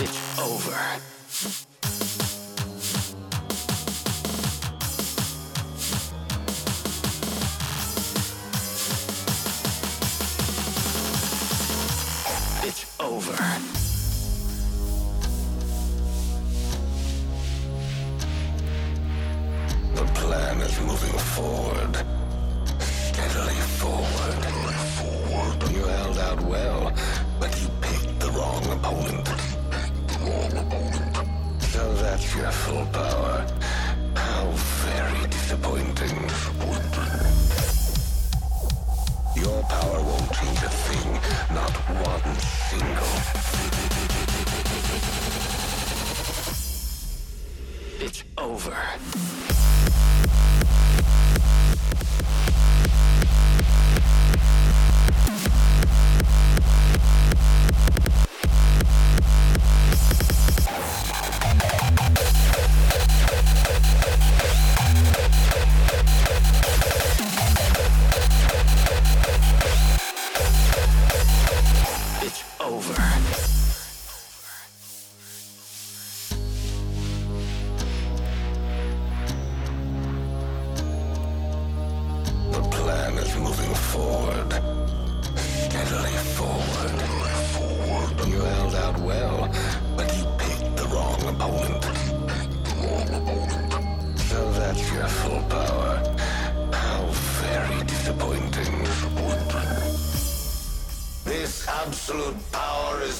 It's over.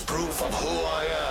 Proof of who I am.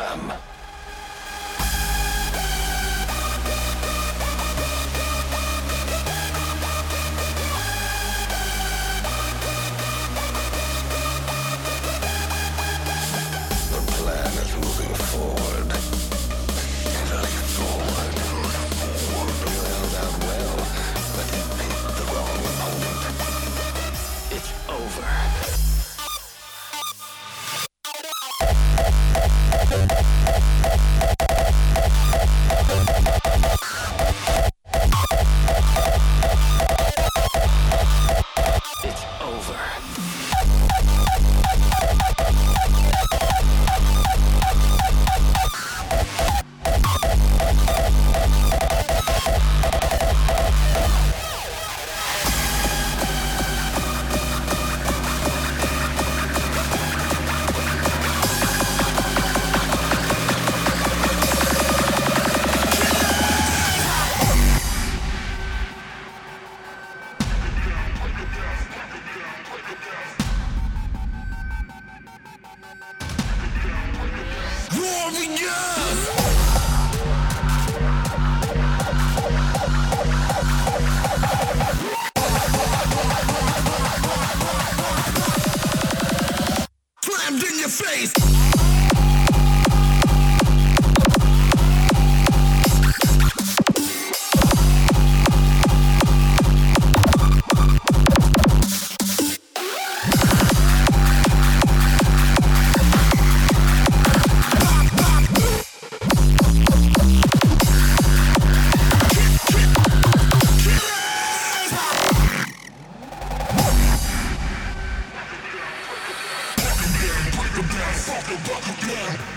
fucking down.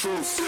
truth.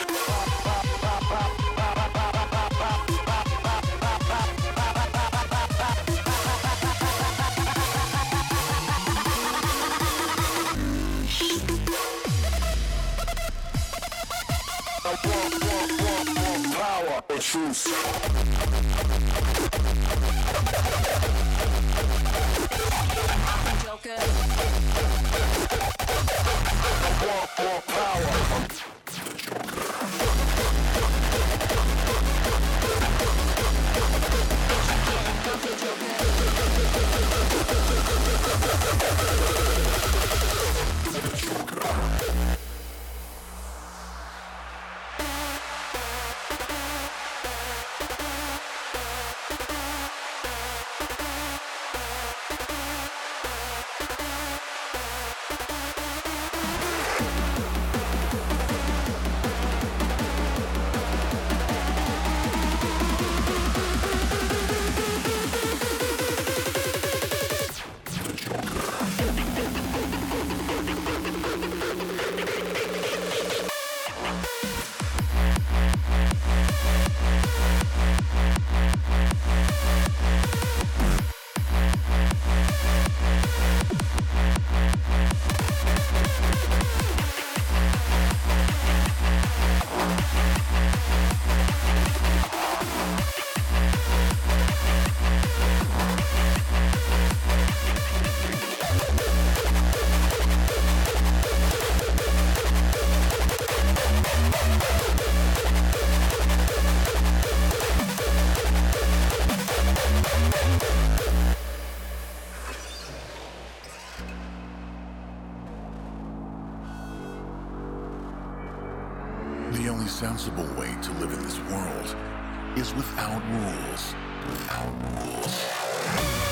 Joker, Joker, Joker, Joker, bitch, you getting nothing.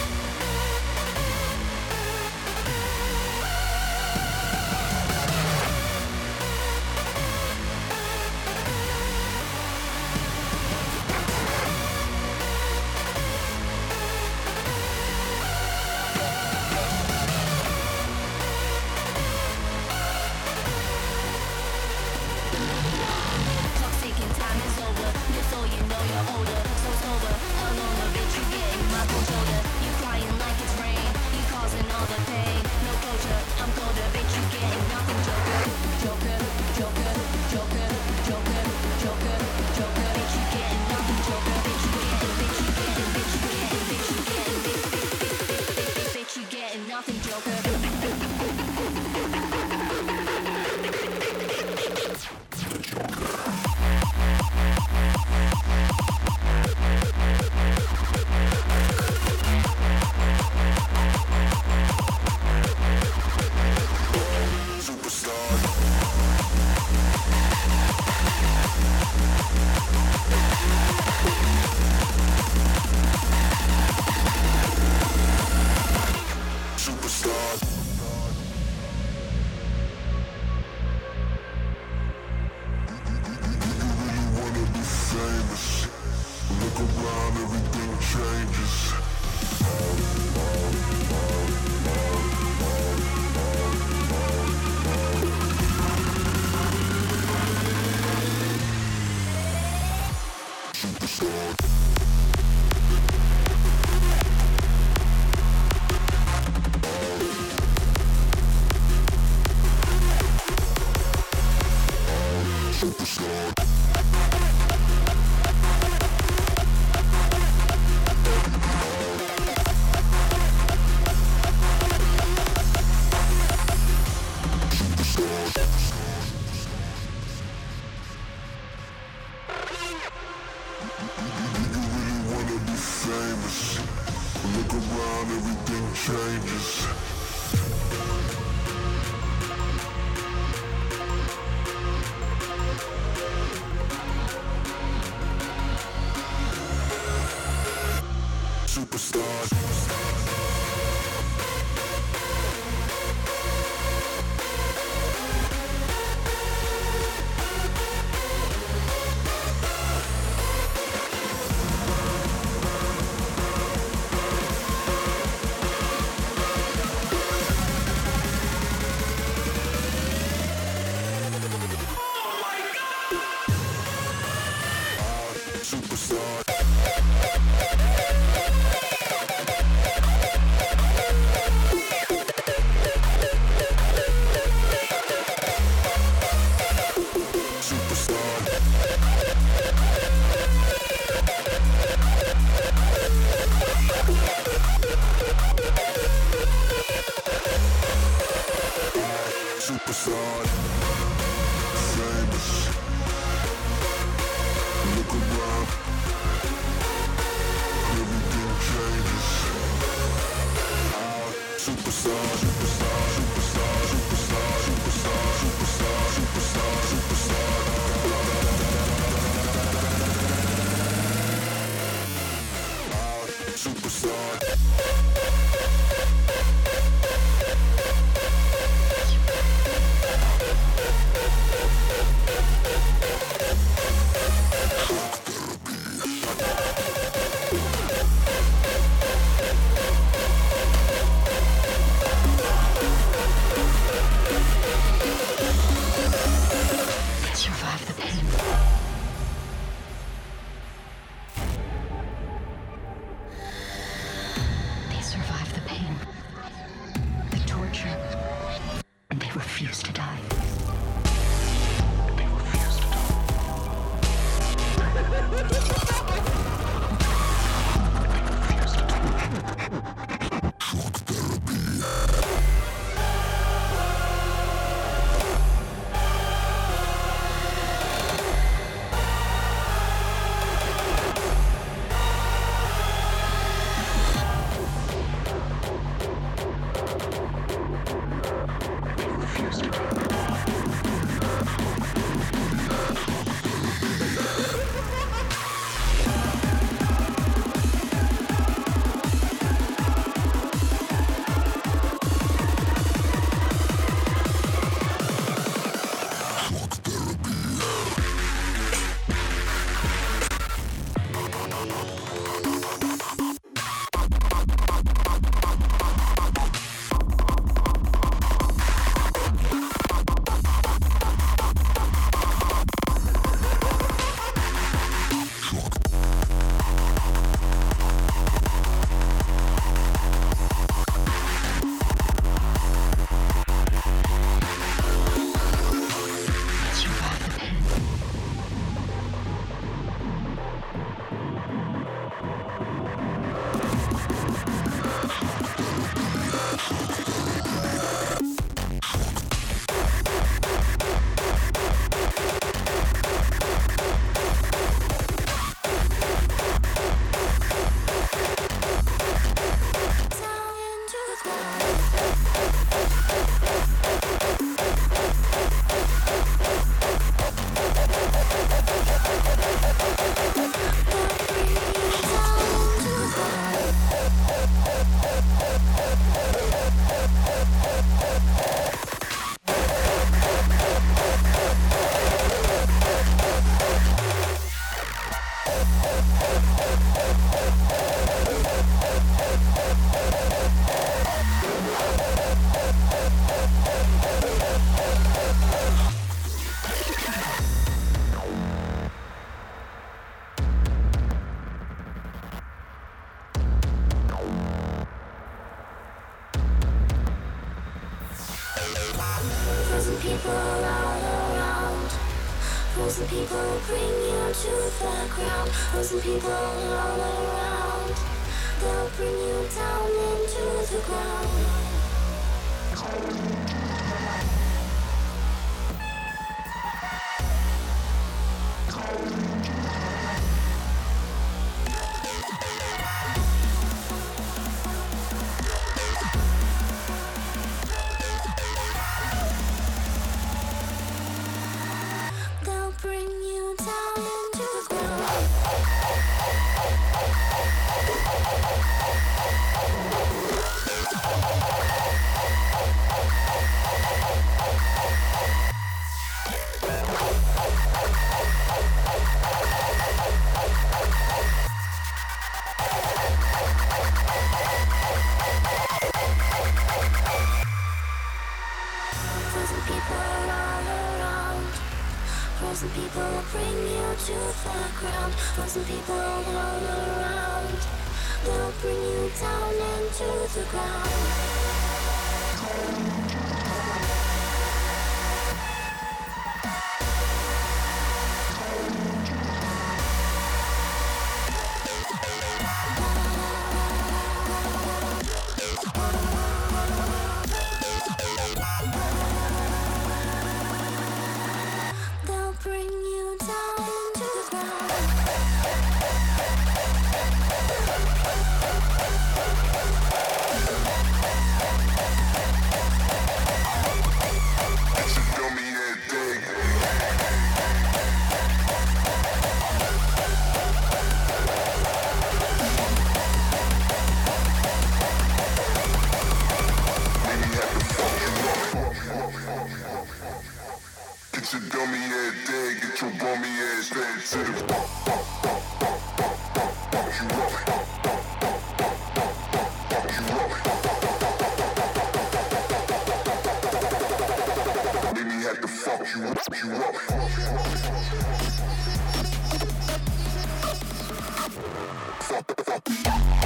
Really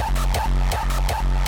ダンダンダン。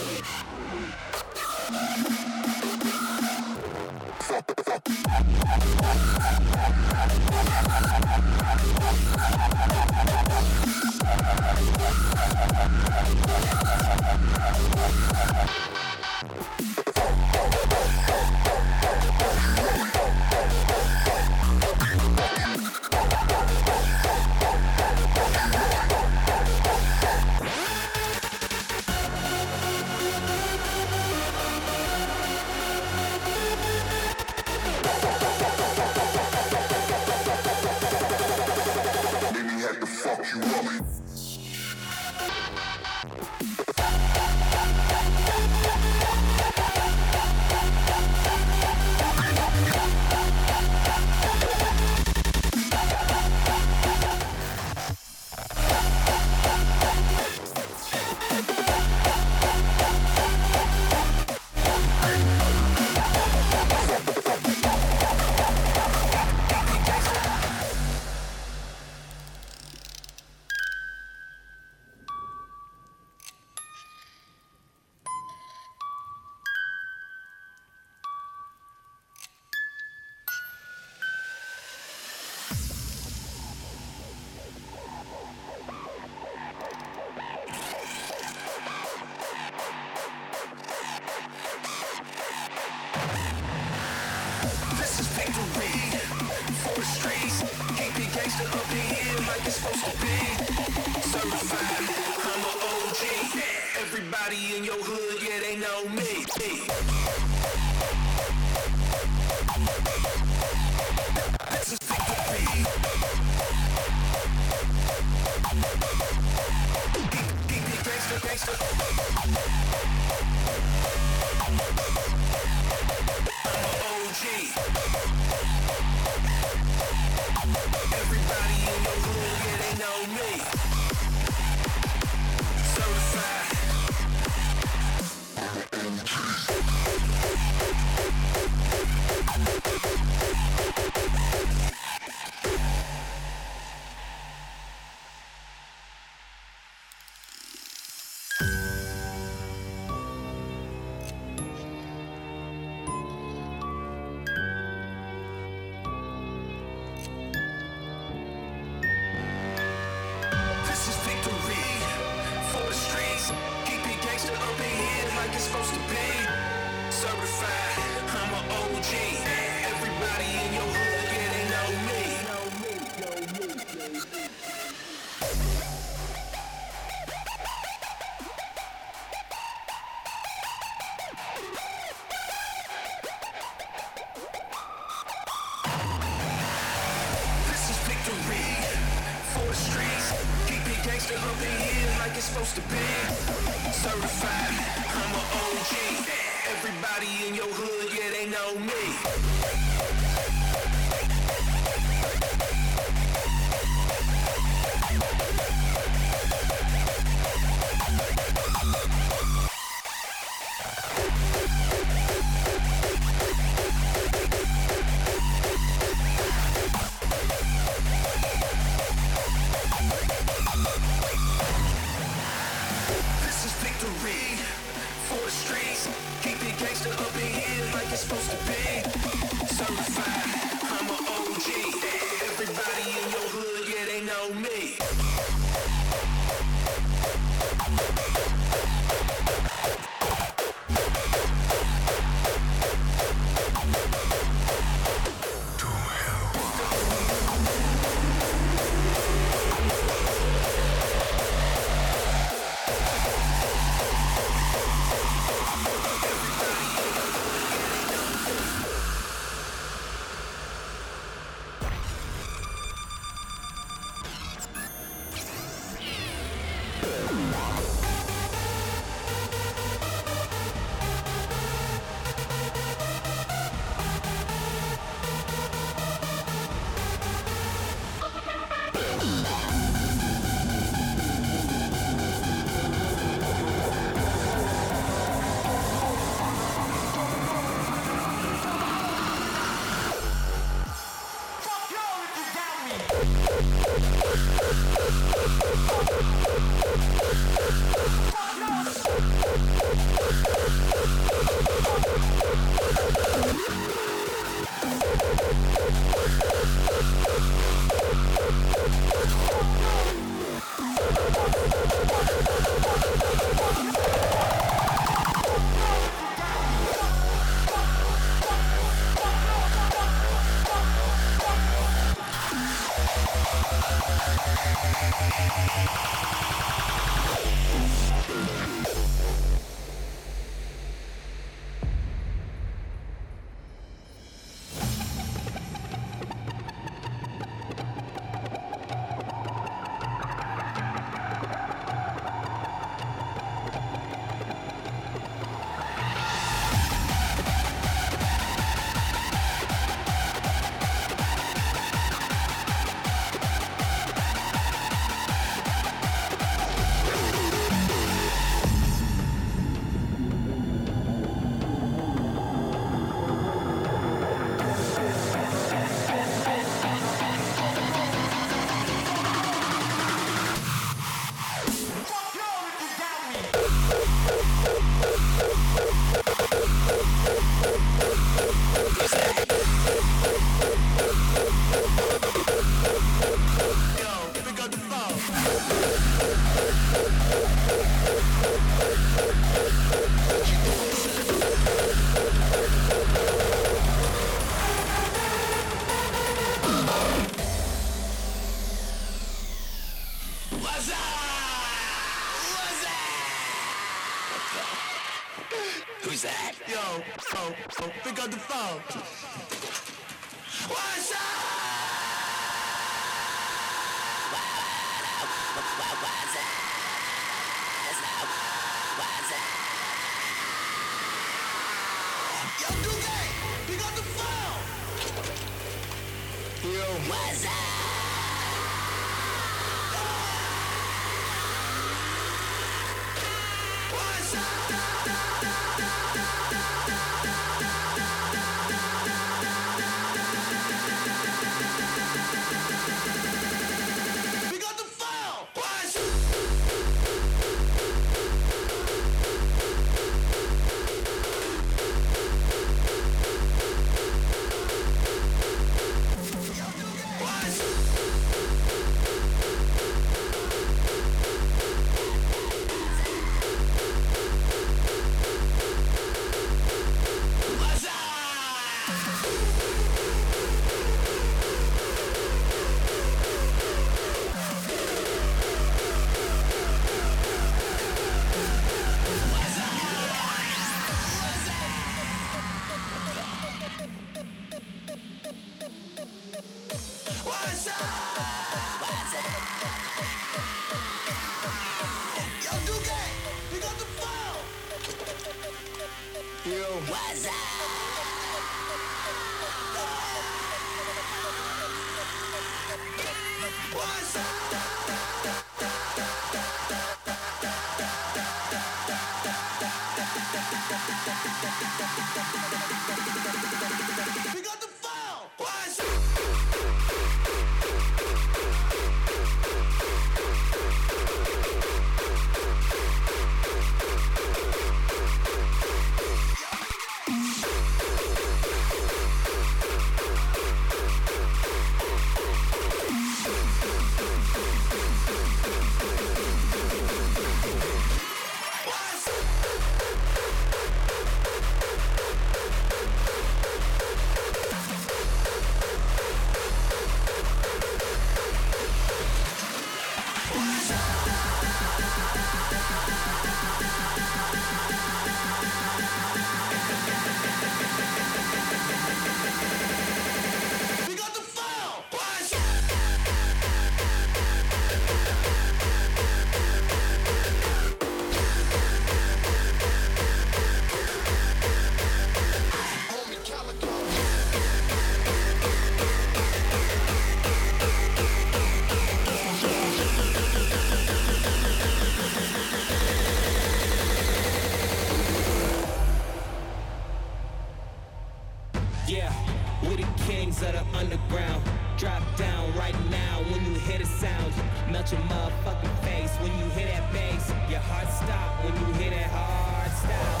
Of the underground. Drop down right now when you hear the sound. Melt your motherfucking face when you hear that bass. Your heart stop when you hear that hard style.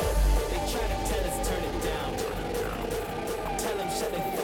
They try to tell us turn it down. Tell them shut their fucking